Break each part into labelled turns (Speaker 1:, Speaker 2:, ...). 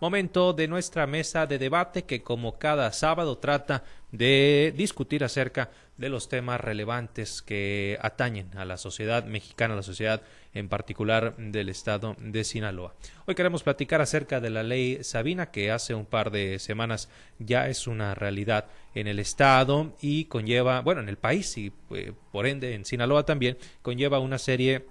Speaker 1: momento de nuestra mesa de debate que como cada sábado trata de discutir acerca de los temas relevantes que atañen a la sociedad mexicana, a la sociedad en particular del estado de Sinaloa. Hoy queremos platicar acerca de la ley Sabina que hace un par de semanas ya es una realidad en el estado y conlleva, bueno, en el país y eh, por ende en Sinaloa también conlleva una serie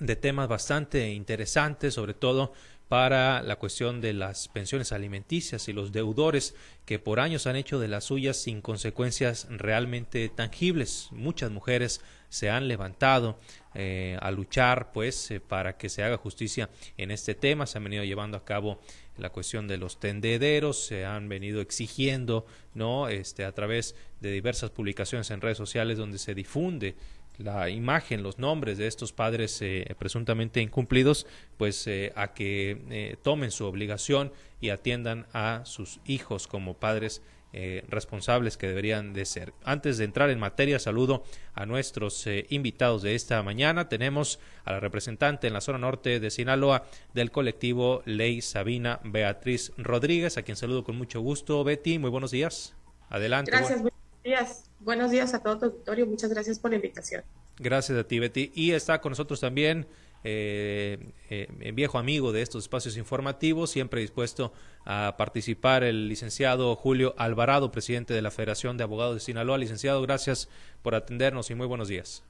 Speaker 1: de temas bastante interesantes, sobre todo para la cuestión de las pensiones alimenticias y los deudores que por años han hecho de las suyas sin consecuencias realmente tangibles. Muchas mujeres se han levantado eh, a luchar pues eh, para que se haga justicia en este tema. Se han venido llevando a cabo la cuestión de los tendederos, se han venido exigiendo, ¿no? Este, a través de diversas publicaciones en redes sociales donde se difunde la imagen, los nombres de estos padres eh, presuntamente incumplidos, pues eh, a que eh, tomen su obligación y atiendan a sus hijos como padres responsables que deberían de ser. Antes de entrar en materia, saludo a nuestros invitados de esta mañana. Tenemos a la representante en la zona norte de Sinaloa del colectivo Ley Sabina, Beatriz Rodríguez, a quien saludo con mucho gusto. Betty, muy buenos días. Adelante.
Speaker 2: Gracias, días. Buenos días a todo tu auditorio. Muchas gracias por la invitación.
Speaker 1: Gracias a ti, Betty. Y está con nosotros también eh, eh, viejo amigo de estos espacios informativos, siempre dispuesto a participar el licenciado Julio Alvarado, presidente de la Federación de Abogados de Sinaloa. Licenciado, gracias por atendernos y muy buenos días.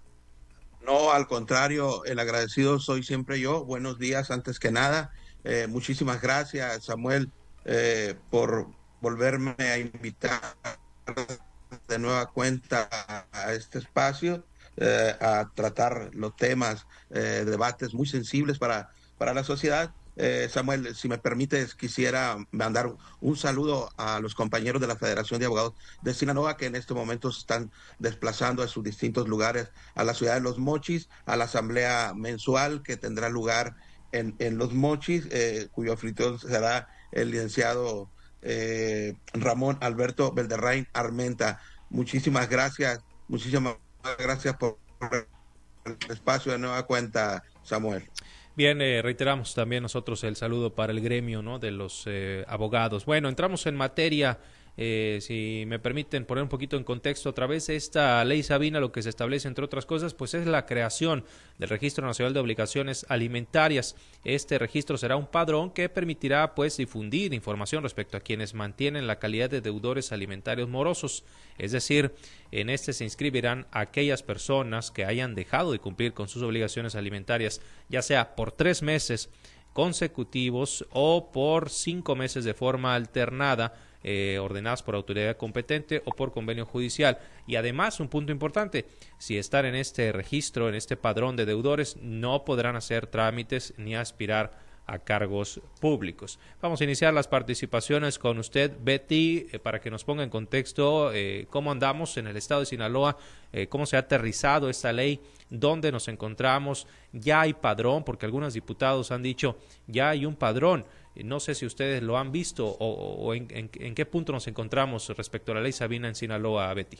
Speaker 3: No, al contrario, el agradecido soy siempre yo. Buenos días, antes que nada. Eh, muchísimas gracias, Samuel, eh, por volverme a invitar de nueva cuenta a este espacio, eh, a tratar los temas, eh, debates muy sensibles para, para la sociedad. Eh, Samuel, si me permites, quisiera mandar un saludo a los compañeros de la Federación de Abogados de Sinaloa que en este momento se están desplazando a sus distintos lugares, a la ciudad de Los Mochis, a la asamblea mensual que tendrá lugar en, en Los Mochis, cuyo anfitrión será el licenciado Ramón Alberto Belderrain Armenta. Muchísimas gracias, muchísimas gracias por el espacio de nueva cuenta, Samuel.
Speaker 1: Bien, eh, reiteramos también nosotros el saludo para el gremio ¿no? de los eh, abogados. Bueno, entramos en materia eh, si me permiten poner un poquito en contexto, a través de esta ley Sabina lo que se establece, entre otras cosas, pues es la creación del Registro Nacional de Obligaciones Alimentarias. Este registro será un padrón que permitirá pues difundir información respecto a quienes mantienen la calidad de deudores alimentarios morosos. Es decir, en este se inscribirán aquellas personas que hayan dejado de cumplir con sus obligaciones alimentarias, ya sea por tres meses consecutivos o por cinco meses de forma alternada eh, ordenadas por autoridad competente o por convenio judicial. Y además, un punto importante, si están en este registro, en este padrón de deudores, no podrán hacer trámites ni aspirar a cargos públicos. Vamos a iniciar las participaciones con usted, Betty, eh, para que nos ponga en contexto eh, cómo andamos en el estado de Sinaloa, cómo se ha aterrizado esta ley, dónde nos encontramos, ya hay padrón, porque algunos diputados han dicho ya hay un padrón. No sé si ustedes lo han visto o, en, qué punto nos encontramos respecto a la ley Sabina en Sinaloa, Betty.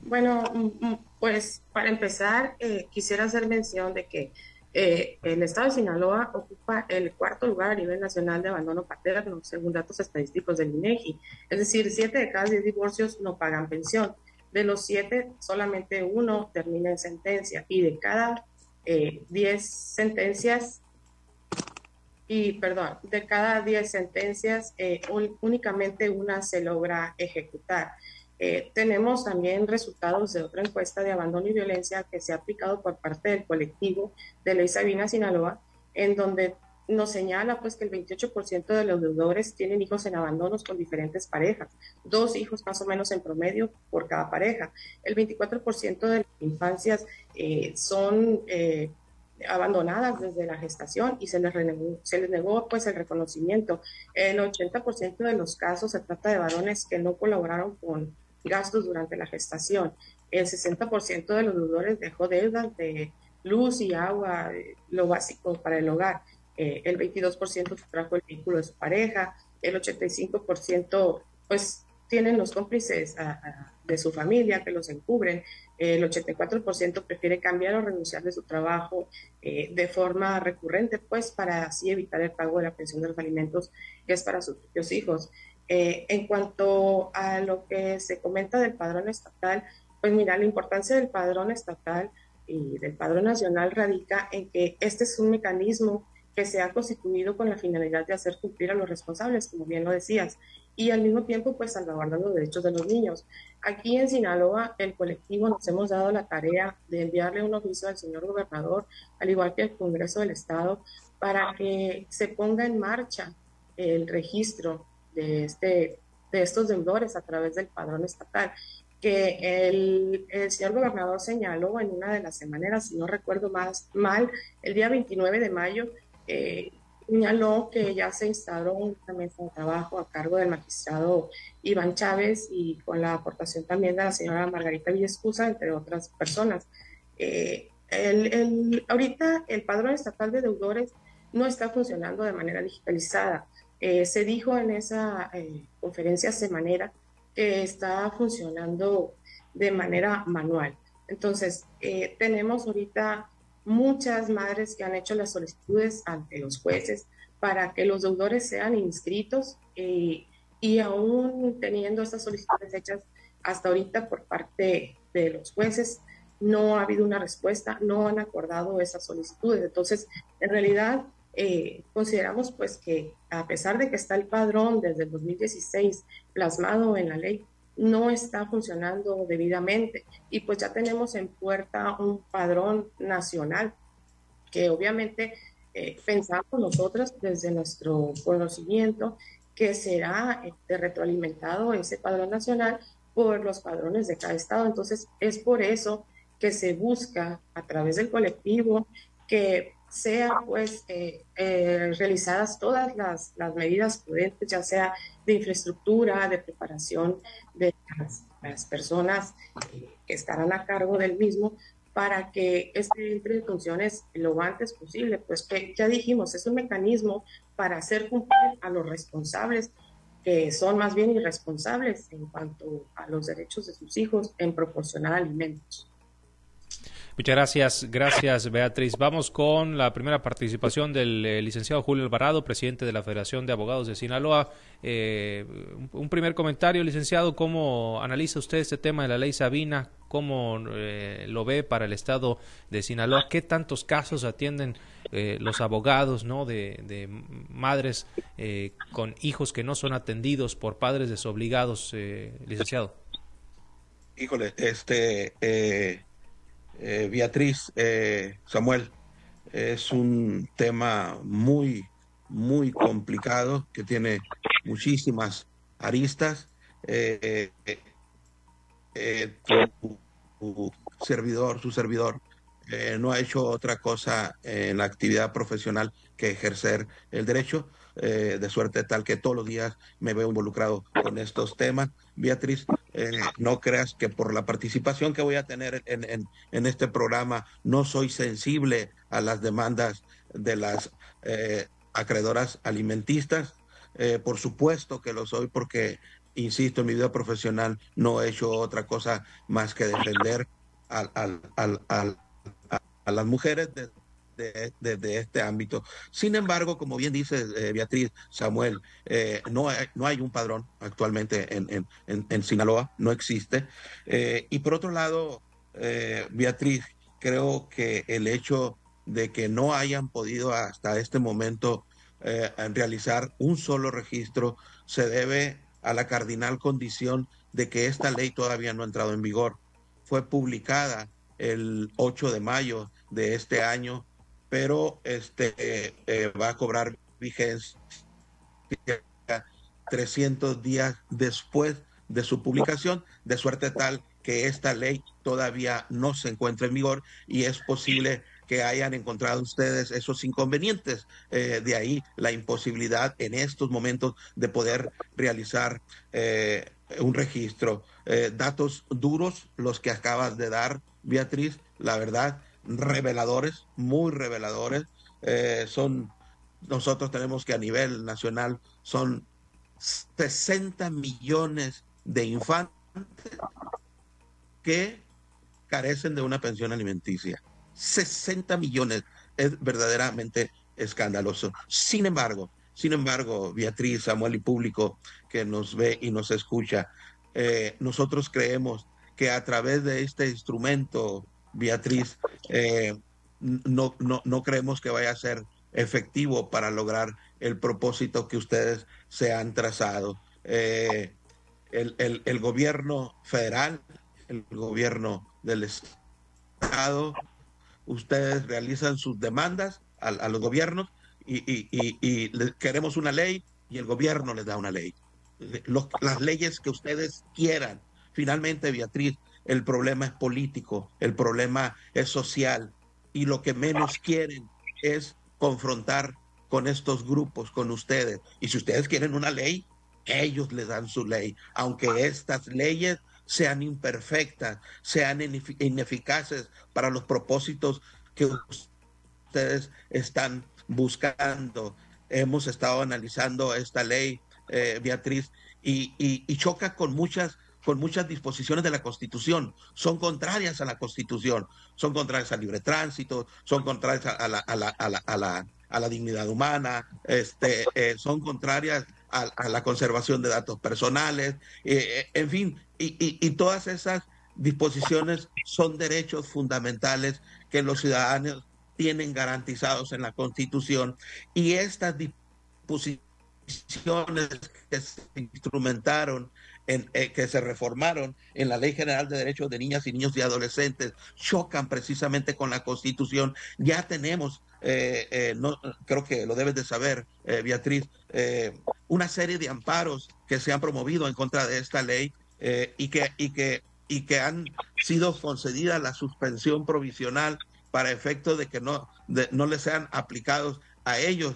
Speaker 2: Bueno, mm, mm, pues para empezar, eh, quisiera hacer mención de que eh, el estado de Sinaloa ocupa el cuarto lugar a nivel nacional de abandono paterno, según datos estadísticos del INEGI. Es decir, siete de cada diez divorcios no pagan pensión. De los siete, solamente uno termina en sentencia y de cada eh, diez sentencias, y perdón, de cada 10 sentencias, eh, únicamente una se logra ejecutar. Eh, tenemos también resultados de otra encuesta de abandono y violencia que se ha aplicado por parte del colectivo de Ley Sabina Sinaloa, en donde nos señala pues que el 28% de los deudores tienen hijos en abandonos con diferentes parejas, dos hijos más o menos en promedio por cada pareja. El 24% de las infancias eh, son abandonadas desde la gestación y se les, se les negó pues el reconocimiento. El 80% de los casos se trata de varones que no colaboraron con gastos durante la gestación. El 60% de los deudores dejó deudas de luz y agua, lo básico para el hogar. Eh, el 22% trajo el vínculo de su pareja. El 85% pues tienen los cómplices de su familia que los encubren. el 84% prefiere cambiar o renunciar de su trabajo eh, de forma recurrente, pues para así evitar el pago de la pensión de los alimentos que es para sus propios hijos. Eh, en cuanto a lo que se comenta del padrón estatal, pues mira, la importancia del padrón estatal y del padrón nacional radica en que este es un mecanismo que se ha constituido con la finalidad de hacer cumplir a los responsables, como bien lo decías, y al mismo tiempo pues salvaguardar los derechos de los niños. Aquí en Sinaloa, el colectivo nos hemos dado la tarea de enviarle un oficio al señor gobernador, al igual que al Congreso del Estado, para que se ponga en marcha el registro de, este, de estos deudores a través del padrón estatal que el, el, señor gobernador señaló en una de las semanas, si no recuerdo más mal, el día 29 de mayo, eh, señaló que ya se instauró una mesa de trabajo a cargo del magistrado Iván Chávez y con la aportación también de la señora Margarita Villescusa, entre otras personas. Eh, el, ahorita el padrón estatal de deudores no está funcionando de manera digitalizada. Eh, se dijo en esa eh, conferencia semanera que está funcionando de manera manual. Entonces, tenemos ahorita muchas madres que han hecho las solicitudes ante los jueces para que los deudores sean inscritos eh, y aún teniendo estas solicitudes hechas hasta ahorita por parte de los jueces, no ha habido una respuesta, no han acordado esas solicitudes. Entonces, en realidad, eh, consideramos pues que a pesar de que está el padrón desde el 2016 plasmado en la ley, no está funcionando debidamente y pues ya tenemos en puerta un padrón nacional que obviamente eh, pensamos nosotros desde nuestro conocimiento que será este, retroalimentado ese padrón nacional por los padrones de cada estado. Entonces es por eso que se busca a través del colectivo que sean pues eh, eh, realizadas todas las, las, medidas prudentes, ya sea de infraestructura, de preparación de las, personas que estarán a cargo del mismo, para que este entre en funciones lo antes posible, pues que ya dijimos, es un mecanismo para hacer cumplir a los responsables que son más bien irresponsables en cuanto a los derechos de sus hijos en proporcionar alimentos.
Speaker 1: Muchas gracias, gracias Beatriz. Vamos con la primera participación del eh, licenciado Julio Alvarado, presidente de la Federación de Abogados de Sinaloa. Eh, un primer comentario, licenciado, ¿cómo analiza usted este tema de la ley Sabina? ¿Cómo eh, lo ve para el Estado de Sinaloa? ¿Qué tantos casos atienden los abogados ¿no? de, de madres con hijos que no son atendidos por padres desobligados, licenciado?
Speaker 3: Híjole, este eh, Beatriz, eh, Samuel, es un tema muy, muy complicado que tiene muchísimas aristas. Eh, tu, servidor, su servidor, no ha hecho otra cosa en la actividad profesional que ejercer el derecho. Eh, de suerte tal que todos los días me veo involucrado con estos temas. Beatriz, eh, no creas que por la participación que voy a tener en, en, este programa no soy sensible a las demandas de las eh, acreedoras alimentistas. por supuesto que lo soy porque, insisto, en mi vida profesional no he hecho otra cosa más que defender a, a las mujeres de, este ámbito. Sin embargo, como bien dice eh, Beatriz Samuel, eh, no, hay, no hay un padrón actualmente en, en, Sinaloa, no existe. Eh, y por otro lado, Beatriz, creo que el hecho de que no hayan podido hasta este momento realizar un solo registro se debe a la cardinal condición de que esta ley todavía no ha entrado en vigor. Fue publicada el 8 de mayo de este año pero este eh, va a cobrar vigencia 300 días después de su publicación, de suerte tal que esta ley todavía no se encuentra en vigor y es posible que hayan encontrado ustedes esos inconvenientes. Eh, de ahí la imposibilidad en estos momentos de poder realizar eh, un registro. datos duros los que acabas de dar, Beatriz, la verdad, reveladores, muy reveladores. Eh, son, nosotros tenemos que a nivel nacional son 60 millones de infantes que carecen de una pensión alimenticia. 60 millones es verdaderamente escandaloso. Sin embargo, sin embargo, Beatriz, Samuel y público que nos ve y nos escucha, eh, nosotros creemos que a través de este instrumento, Beatriz, eh, no, no, no creemos que vaya a ser efectivo para lograr el propósito que ustedes se han trazado. Eh, el, el, gobierno federal, el gobierno del Estado, ustedes realizan sus demandas a, a los gobiernos y, y, y, queremos una ley y el gobierno les da una ley. las leyes que ustedes quieran. Finalmente, Beatriz, el problema es político, el problema es social y lo que menos quieren es confrontar con estos grupos, con ustedes. Y si ustedes quieren una ley, ellos les dan su ley, aunque estas leyes sean imperfectas, sean ineficaces para los propósitos que ustedes están buscando. Hemos estado analizando esta ley, eh, Beatriz, y, y, choca con muchas con muchas disposiciones de la Constitución. Son contrarias a la Constitución, son contrarias al libre tránsito, son contrarias a la, a la, a la, a la, dignidad humana, este, eh, son contrarias a, la conservación de datos personales, eh, en fin, y, y, y todas esas disposiciones son derechos fundamentales que los ciudadanos tienen garantizados en la Constitución y estas disposiciones que se instrumentaron, en, eh, que se reformaron en la Ley General de Derechos de Niñas y Niños y Adolescentes, chocan precisamente con la Constitución. Ya tenemos, eh, eh, no, creo que lo debes de saber, Beatriz, una serie de amparos que se han promovido en contra de esta ley y, que, y, que, y que han sido concedidas la suspensión provisional para efecto de que no, no les sean aplicados a ellos.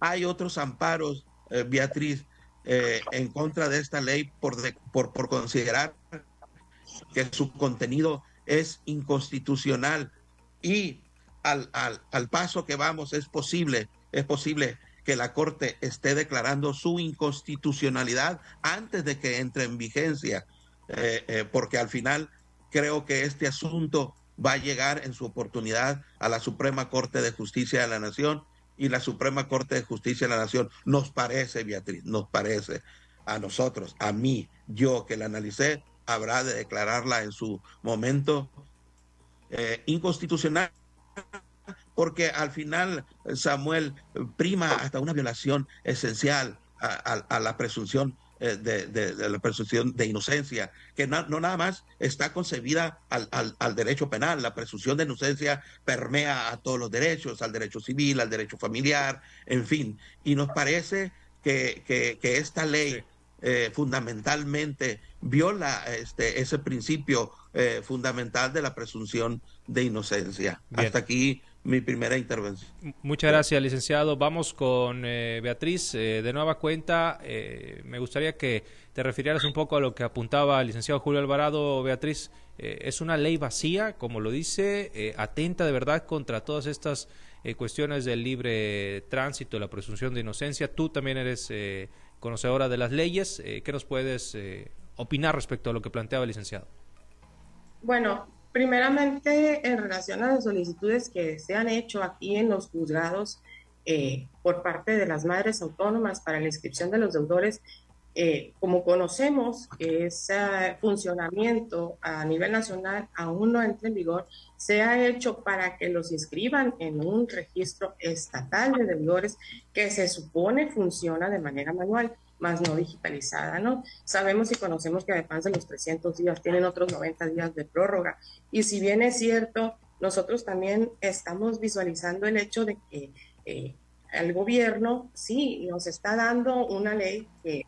Speaker 3: Hay otros amparos, eh, Beatriz, eh, en contra de esta ley por, por, por considerar que su contenido es inconstitucional y al, al, al, paso que vamos es posible, es posible que la Corte esté declarando su inconstitucionalidad antes de que entre en vigencia, eh, porque al final creo que este asunto va a llegar en su oportunidad a la Suprema Corte de Justicia de la Nación y la Suprema Corte de Justicia de la Nación. Nos parece, Beatriz, nos parece a nosotros, a mí, yo que la analicé, habrá de declararla en su momento eh, inconstitucional porque al final Samuel prima hasta una violación esencial a la presunción eh, de, la presunción de inocencia, que no, nada más está concebida al, al, derecho penal, la presunción de inocencia permea a todos los derechos, al derecho civil, al derecho familiar, en fin, y nos parece que, que, esta ley eh, fundamentalmente viola este, ese principio eh, fundamental de la presunción de inocencia. Hasta aquí mi primera intervención.
Speaker 1: Muchas gracias, licenciado. Vamos con eh, Beatriz. Eh, de nueva cuenta, eh, me gustaría que te refirieras un poco a lo que apuntaba el licenciado Julio Alvarado. Beatriz, es una ley vacía, como lo dice, atenta de verdad contra todas estas cuestiones del libre tránsito, la presunción de inocencia. Tú también eres conocedora de las leyes. ¿Qué nos puedes opinar respecto a lo que planteaba el licenciado?
Speaker 2: Bueno, Primeramente, en relación a las solicitudes que se han hecho aquí en los juzgados eh, por parte de las madres autónomas para la inscripción de los deudores, eh, como conocemos, ese funcionamiento a nivel nacional aún no entra en vigor, se ha hecho para que los inscriban en un registro estatal de deudores que se supone funciona de manera manual más no digitalizada, ¿no? Sabemos y conocemos que además de los 300 días tienen otros 90 días de prórroga. Y si bien es cierto, nosotros también estamos visualizando el hecho de que eh, el gobierno sí nos está dando una ley que,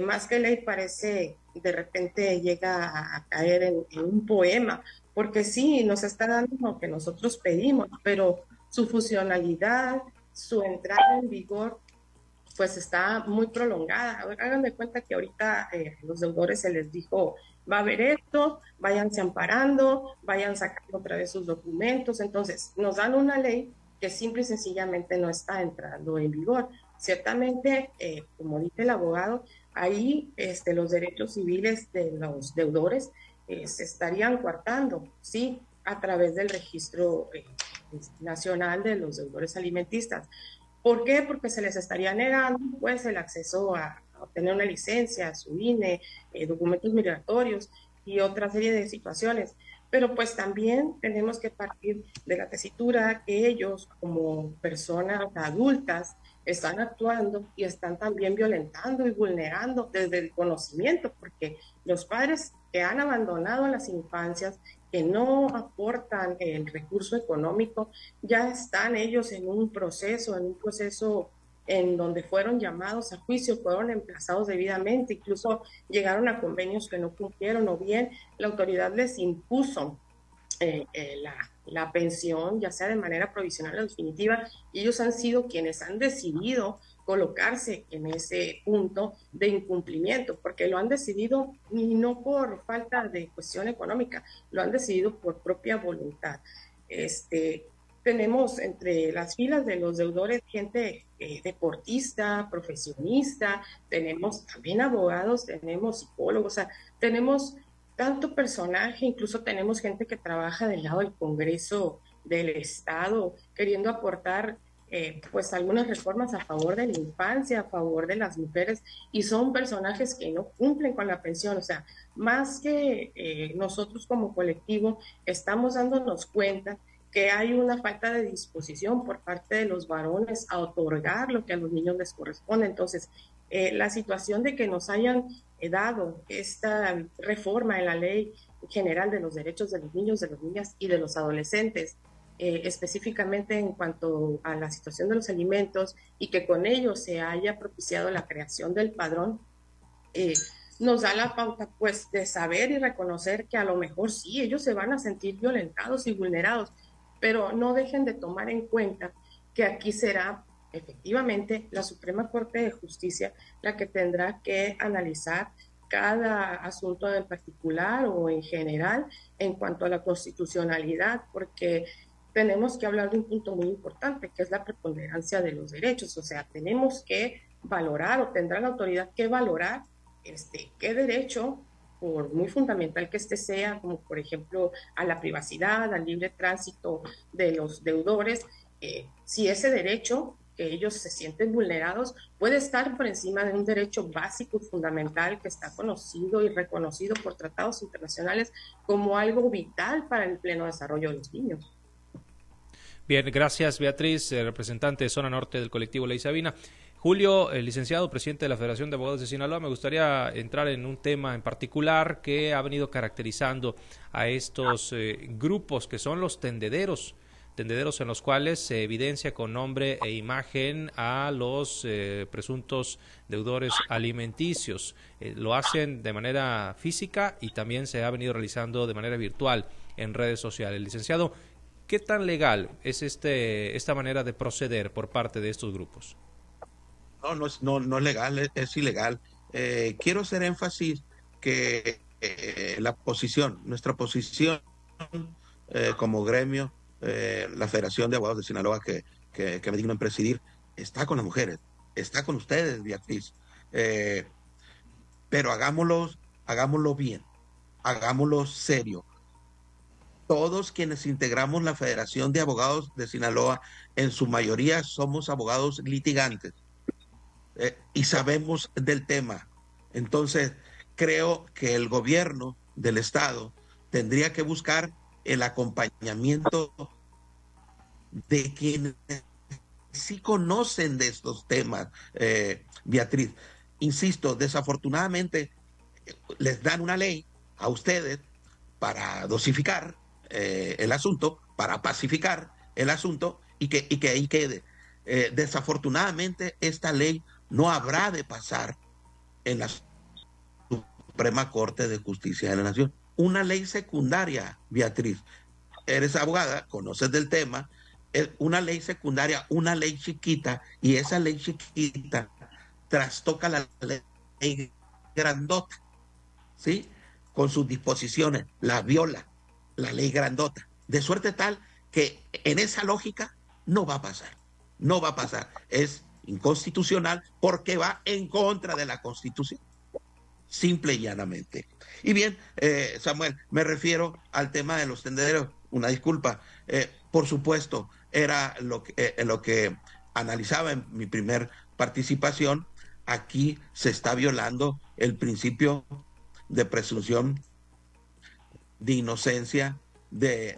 Speaker 2: más que ley parece de repente llega a, caer en, en, un poema, porque sí nos está dando lo que nosotros pedimos, pero su funcionalidad, su entrada en vigor pues está muy prolongada. Hagan cuenta que ahorita eh, los deudores se les dijo, va a haber esto, váyanse amparando, vayan sacando otra vez sus documentos. Entonces, nos dan una ley que simple y sencillamente no está entrando en vigor. Ciertamente, eh, como dice el abogado, ahí este, los derechos civiles de los deudores eh, se estarían coartando, sí, a través del registro nacional de los deudores alimentistas. ¿Por qué? Porque se les estaría negando pues el acceso a, obtener una licencia, su INE, documentos migratorios y otra serie de situaciones. Pero pues también tenemos que partir de la tesitura que ellos como personas adultas están actuando y están también violentando y vulnerando desde el conocimiento, porque los padres que han abandonado a las infancias, que no aportan el recurso económico, ya están ellos en un proceso, en un proceso en donde fueron llamados a juicio, fueron emplazados debidamente, incluso llegaron a convenios que no cumplieron o bien la autoridad les impuso eh, eh, la, la, pensión, ya sea de manera provisional o definitiva, ellos han sido quienes han decidido colocarse en ese punto de incumplimiento, porque lo han decidido y no por falta de cuestión económica, lo han decidido por propia voluntad. Este, tenemos entre las filas de los deudores gente eh, deportista, profesionista, tenemos también abogados, tenemos psicólogos, o sea, tenemos tanto personaje, incluso tenemos gente que trabaja del lado del Congreso del Estado, queriendo aportar eh, pues algunas reformas a favor de la infancia, a favor de las mujeres, y son personajes que no cumplen con la pensión. O sea, más que eh, nosotros como colectivo estamos dándonos cuenta que hay una falta de disposición por parte de los varones a otorgar lo que a los niños les corresponde. Entonces, eh, la situación de que nos hayan eh, dado esta reforma en la ley general de los derechos de los niños, de las niñas y de los adolescentes, eh, específicamente en cuanto a la situación de los alimentos y que con ello se haya propiciado la creación del padrón, nos da la pauta pues de saber y reconocer que a lo mejor sí, ellos se van a sentir violentados y vulnerados, pero no dejen de tomar en cuenta que aquí será efectivamente la Suprema Corte de Justicia la que tendrá que analizar cada asunto en particular o en general en cuanto a la constitucionalidad, porque tenemos que hablar de un punto muy importante, que es la preponderancia de los derechos. O sea, tenemos que valorar o tendrá la autoridad que valorar este, qué derecho por muy fundamental que este sea, como por ejemplo a la privacidad, al libre tránsito de los deudores, eh, si ese derecho que ellos se sienten vulnerados puede estar por encima de un derecho básico y fundamental que está conocido y reconocido por tratados internacionales como algo vital para el pleno desarrollo de los niños.
Speaker 1: Bien, gracias Beatriz, eh, representante de zona norte del colectivo Ley Sabina. Julio, el licenciado presidente de la Federación de Abogados de Sinaloa, me gustaría entrar en un tema en particular que ha venido caracterizando a estos eh, grupos que son los tendederos, tendederos en los cuales se evidencia con nombre e imagen a los eh, presuntos deudores alimenticios. Lo hacen de manera física y también se ha venido realizando de manera virtual en redes sociales. Licenciado, ¿qué tan legal es este, esta manera de proceder por parte de estos grupos?
Speaker 3: No, no es, no, no es legal, es, ilegal. Eh, quiero hacer énfasis que eh, la posición, nuestra posición eh, como gremio, la Federación de Abogados de Sinaloa que, que, me digno en presidir, está con las mujeres, está con ustedes, Beatriz. pero hagámoslo, hagámoslo bien, hagámoslo serio. Todos quienes integramos la Federación de Abogados de Sinaloa, en su mayoría somos abogados litigantes eh, y sabemos del tema. Entonces, creo que el gobierno del Estado tendría que buscar el acompañamiento de quienes sí conocen de estos temas, eh, Beatriz. Insisto, desafortunadamente les dan una ley a ustedes para dosificar eh, el asunto, para pacificar el asunto y que, y que ahí quede. desafortunadamente, esta ley no habrá de pasar en la Suprema Corte de Justicia de la Nación. Una ley secundaria, Beatriz. Eres abogada, conoces del tema. Es una ley secundaria, una ley chiquita, y esa ley chiquita trastoca la ley grandota, ¿sí? Con sus disposiciones, la viola, la ley grandota. De suerte tal que en esa lógica no va a pasar, no va a pasar. Es inconstitucional porque va en contra de la Constitución. Simple y llanamente. Y bien, eh, Samuel, me refiero al tema de los tendederos. Una disculpa. Eh, por supuesto, era lo que, eh, lo que analizaba en mi primer participación. Aquí se está violando el principio de presunción de inocencia de,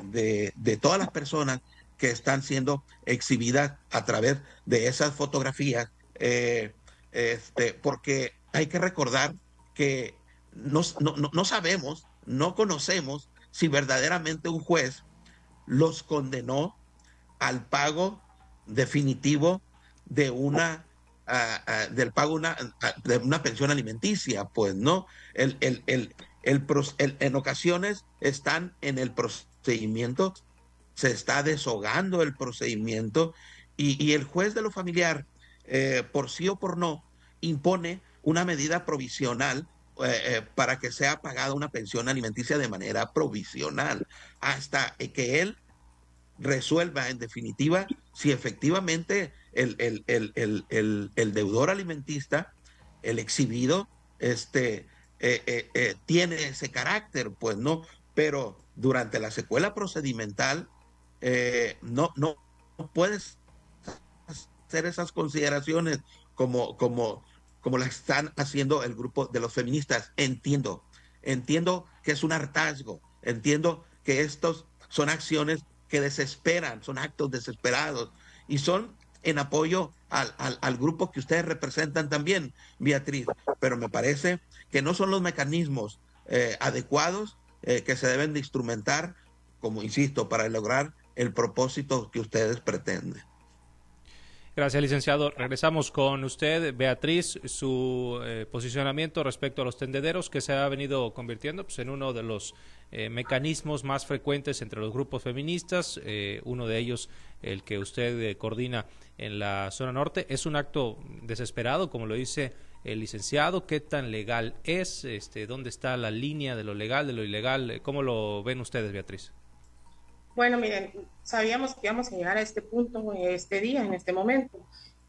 Speaker 3: de, todas las personas que están siendo exhibidas a través de esas fotografías, eh, este, porque hay que recordar que no, no, sabemos, no conocemos si verdaderamente un juez los condenó al pago definitivo de una del pago una, de una pensión alimenticia, pues no, el, el, en ocasiones están en el procedimiento, se está deshogando el procedimiento y, el juez de lo familiar, eh, por sí o por no, impone una medida provisional eh, eh, para que sea pagada una pensión alimenticia de manera provisional, hasta que él resuelva en definitiva si efectivamente el, el deudor alimentista, el exhibido, este, eh, eh, eh, tiene ese carácter, pues no, pero durante la secuela procedimental no, no, puedes hacer esas consideraciones como, como, como las están haciendo el grupo de los feministas. Entiendo, entiendo que es un hartazgo, entiendo que estos son acciones que desesperan, son actos desesperados y son en apoyo al, al, al, grupo que ustedes representan también, Beatriz, pero me parece que no son los mecanismos eh, adecuados eh, que se deben de instrumentar, como insisto, para lograr el propósito que ustedes pretenden.
Speaker 1: Gracias, licenciado. Regresamos con usted, Beatriz, su eh, posicionamiento respecto a los tendederos que se ha venido convirtiendo pues, en uno de los mecanismos más frecuentes entre los grupos feministas, uno de ellos el que usted coordina en la zona norte. Es un acto desesperado, como lo dice el licenciado, qué tan legal es, este, dónde está la línea de lo legal, de lo ilegal, ¿cómo lo ven ustedes, Beatriz?
Speaker 2: Bueno, miren, sabíamos que íbamos a llegar a este punto, este día, en este momento.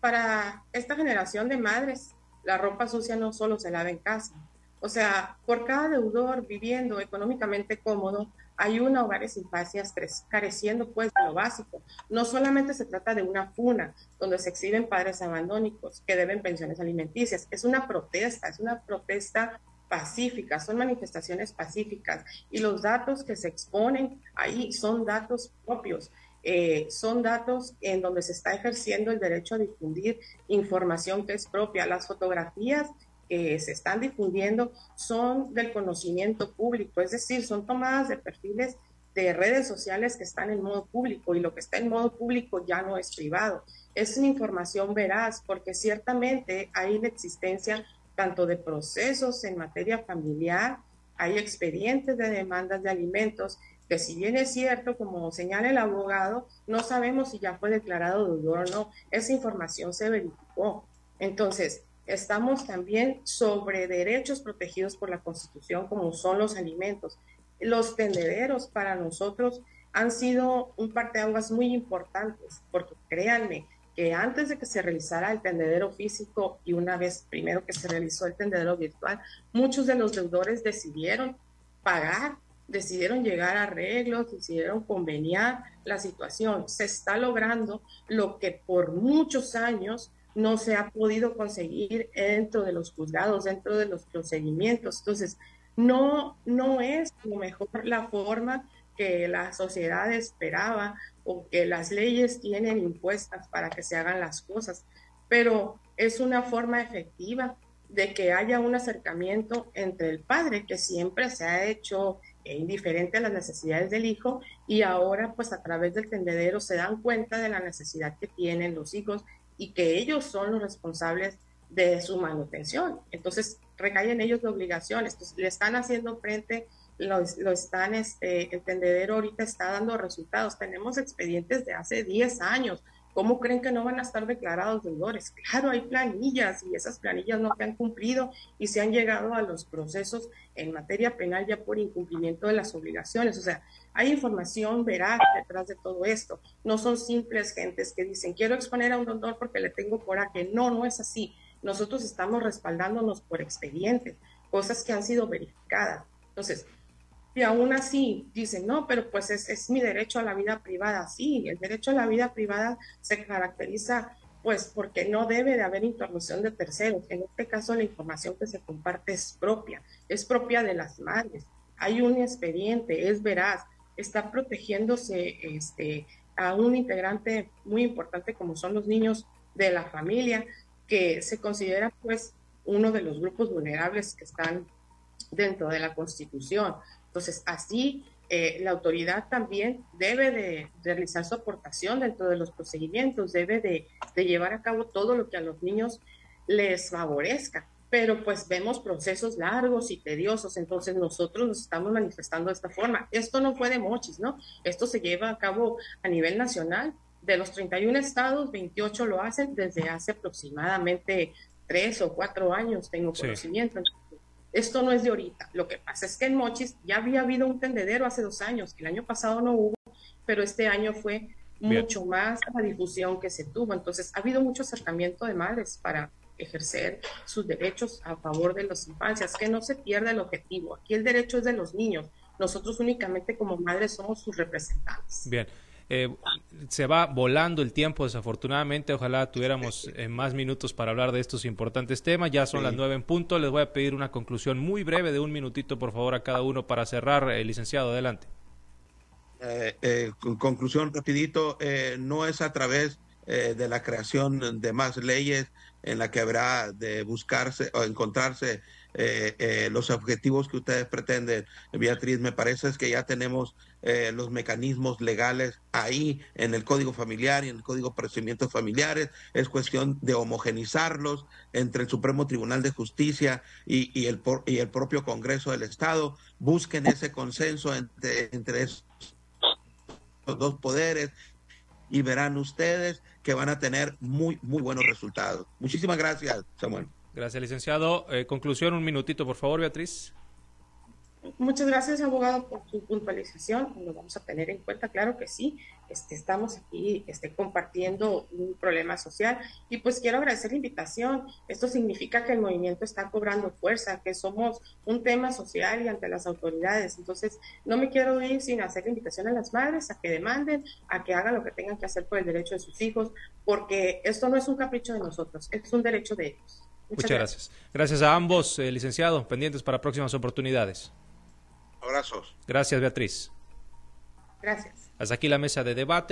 Speaker 2: Para esta generación de madres, la ropa sucia no solo se lava en casa. O sea, por cada deudor viviendo económicamente cómodo, hay una hogares infancias careciendo pues de lo básico. No solamente se trata de una funa donde se exhiben padres abandónicos que deben pensiones alimenticias, es una protesta, es una protesta pacífica, son manifestaciones pacíficas y los datos que se exponen ahí son datos propios. Eh, son datos en donde se está ejerciendo el derecho a difundir información que es propia. Las fotografías que se están difundiendo son del conocimiento público, es decir, son tomadas de perfiles de redes sociales que están en modo público y lo que está en modo público ya no es privado. Es una información veraz porque ciertamente hay la existencia tanto de procesos en materia familiar, hay expedientes de demandas de alimentos que si bien es cierto, como señala el abogado, no sabemos si ya fue declarado deudor o no, esa información se verificó. Entonces, estamos también sobre derechos protegidos por la Constitución, como son los alimentos. Los tendederos para nosotros han sido un parteaguas muy importantes, porque créanme que antes de que se realizara el tendedero físico y una vez primero que se realizó el tendedero virtual, muchos de los deudores decidieron pagar, decidieron llegar a arreglos, decidieron conveniar la situación. Se está logrando lo que por muchos años no se ha podido conseguir dentro de los juzgados, dentro de los procedimientos. Entonces, no, no es lo mejor la forma que la sociedad esperaba o que las leyes tienen impuestas para que se hagan las cosas, pero es una forma efectiva de que haya un acercamiento entre el padre, que siempre se ha hecho indiferente a las necesidades del hijo, y ahora pues a través del tendedero se dan cuenta de la necesidad que tienen los hijos y que ellos son los responsables de su manutención. Entonces, recae en ellos la obligación. le están haciendo frente, lo, están, este, el tendedero ahorita está dando resultados. Tenemos expedientes de hace 10 años ¿Cómo creen que no van a estar declarados deudores? Claro, hay planillas y esas planillas no se han cumplido y se han llegado a los procesos en materia penal ya por incumplimiento de las obligaciones. O sea, hay información veraz detrás de todo esto. No son simples gentes que dicen, quiero exponer a un deudor porque le tengo coraje. No, no es así. Nosotros estamos respaldándonos por expedientes, cosas que han sido verificadas. Entonces, y aún así dicen, no, pero pues es, es, mi derecho a la vida privada. Sí, el derecho a la vida privada se caracteriza pues porque no debe de haber interrupción de terceros. En este caso la información que se comparte es propia, es propia de las madres. Hay un expediente, es veraz, está protegiéndose este, a un integrante muy importante como son los niños de la familia, que se considera pues uno de los grupos vulnerables que están dentro de la Constitución. Entonces, así eh, la autoridad también debe de, realizar su aportación dentro de los procedimientos, debe de, llevar a cabo todo lo que a los niños les favorezca. Pero pues vemos procesos largos y tediosos, entonces nosotros nos estamos manifestando de esta forma. Esto no fue de mochis, ¿no? Esto se lleva a cabo a nivel nacional. De los 31 estados, 28 lo hacen desde hace aproximadamente tres o cuatro años, tengo conocimiento. Esto no es de ahorita. Lo que pasa es que en Mochis ya había habido un tendedero hace dos años. El año pasado no hubo, pero este año fue mucho más la difusión que se tuvo. Entonces, ha habido mucho acercamiento de madres para ejercer sus derechos a favor de las infancias, que no se pierda el objetivo. Aquí el derecho es de los niños. Nosotros únicamente como madres somos sus representantes.
Speaker 1: Bien. Eh, se va volando el tiempo, desafortunadamente. Ojalá tuviéramos eh, más minutos para hablar de estos importantes temas. Ya son las nueve en punto. Les voy a pedir una conclusión muy breve de un minutito, por favor, a cada uno para cerrar. el eh, licenciado, adelante.
Speaker 3: conclusión rapidito, no es a través de la creación de más leyes en la que habrá de buscarse o encontrarse eh, eh, los objetivos que ustedes pretenden, Beatriz, me parece es que ya tenemos eh, los mecanismos legales ahí en el Código Familiar y en el Código de Procedimientos Familiares. Es cuestión de homogenizarlos entre el Supremo Tribunal de Justicia y, y, el, y el propio Congreso del Estado. Busquen ese consenso entre, entre esos dos poderes y verán ustedes que van a tener muy, muy buenos resultados. Muchísimas gracias, Samuel.
Speaker 1: Gracias, licenciado. Eh, conclusión, un minutito, por favor, Beatriz.
Speaker 2: Muchas gracias, abogado, por su puntualización. Lo vamos a tener en cuenta, claro que sí. Este, estamos aquí este, compartiendo un problema social y pues quiero agradecer la invitación. Esto significa que el movimiento está cobrando fuerza, que somos un tema social y ante las autoridades. Entonces, no me quiero ir sin hacer la invitación a las madres a que demanden, a que hagan lo que tengan que hacer por el derecho de sus hijos, porque esto no es un capricho de nosotros, es un derecho de ellos.
Speaker 1: Muchas, gracias. gracias. a ambos, eh, licenciados, pendientes para próximas oportunidades.
Speaker 3: Abrazos.
Speaker 1: Gracias, Beatriz.
Speaker 2: Gracias.
Speaker 1: Hasta aquí la mesa de debate.